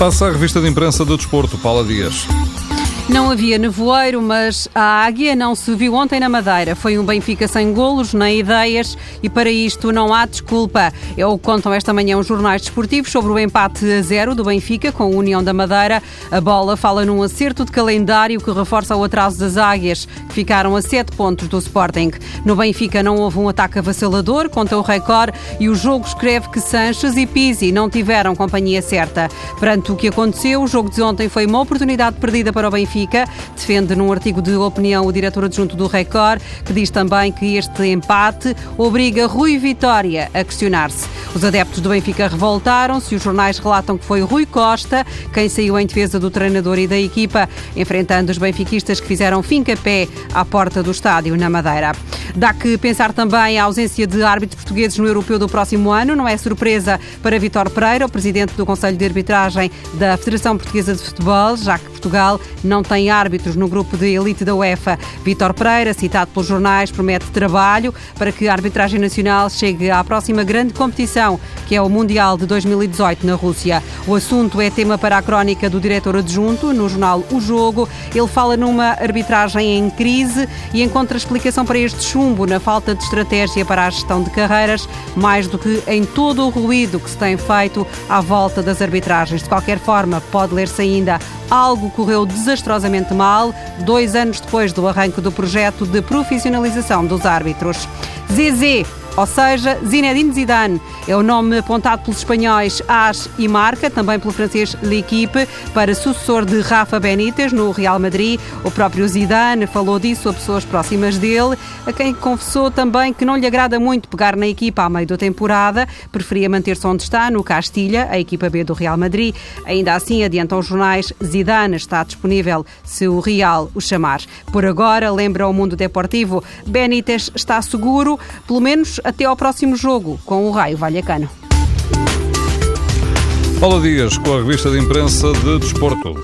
Passa a revista de imprensa do Desporto, Paula Dias. Não havia nevoeiro, mas a águia não se viu ontem na Madeira. Foi um Benfica sem golos, nem ideias, e para isto não há desculpa. É o que contam esta manhã os jornais desportivos sobre o empate a zero do Benfica com a União da Madeira. A bola fala num acerto de calendário que reforça o atraso das águias, que ficaram a sete pontos do Sporting. No Benfica não houve um ataque avassalador contra o Record e o jogo escreve que Sanches e Pizzi não tiveram companhia certa. Perante o que aconteceu, o jogo de ontem foi uma oportunidade perdida para o Benfica Benfica. Defende num artigo de opinião o diretor adjunto do Record, que diz também que este empate obriga Rui Vitória a questionar-se. Os adeptos do Benfica revoltaram-se e os jornais relatam que foi Rui Costa quem saiu em defesa do treinador e da equipa, enfrentando os benfiquistas que fizeram fim-capé à porta do estádio na Madeira. Dá que pensar também a ausência de árbitros portugueses no europeu do próximo ano. Não é surpresa para Vitor Pereira, o presidente do Conselho de Arbitragem da Federação Portuguesa de Futebol, já que Portugal não tem árbitros no grupo de elite da UEFA. Vitor Pereira, citado pelos jornais, promete trabalho para que a arbitragem nacional chegue à próxima grande competição, que é o Mundial de 2018 na Rússia. O assunto é tema para a crónica do diretor adjunto no jornal O Jogo. Ele fala numa arbitragem em crise e encontra explicação para este chumbo na falta de estratégia para a gestão de carreiras, mais do que em todo o ruído que se tem feito à volta das arbitragens. De qualquer forma, pode ler-se ainda algo correu desastrosamente mal dois anos depois do arranque do projeto de profissionalização dos árbitros. Zezé ou seja, Zinedine Zidane é o nome apontado pelos espanhóis AS e Marca, também pelo francês L'Equipe, para sucessor de Rafa Benítez no Real Madrid. O próprio Zidane falou disso a pessoas próximas dele, a quem confessou também que não lhe agrada muito pegar na equipa à meio da temporada, preferia manter-se onde está, no Castilha, a equipa B do Real Madrid. Ainda assim, adiantam os jornais, Zidane está disponível se o Real o chamar. Por agora, lembra o mundo deportivo, Benítez está seguro, pelo menos até ao próximo jogo com o Raio Vallecano. Paulo Dias com a revista de imprensa de Desporto.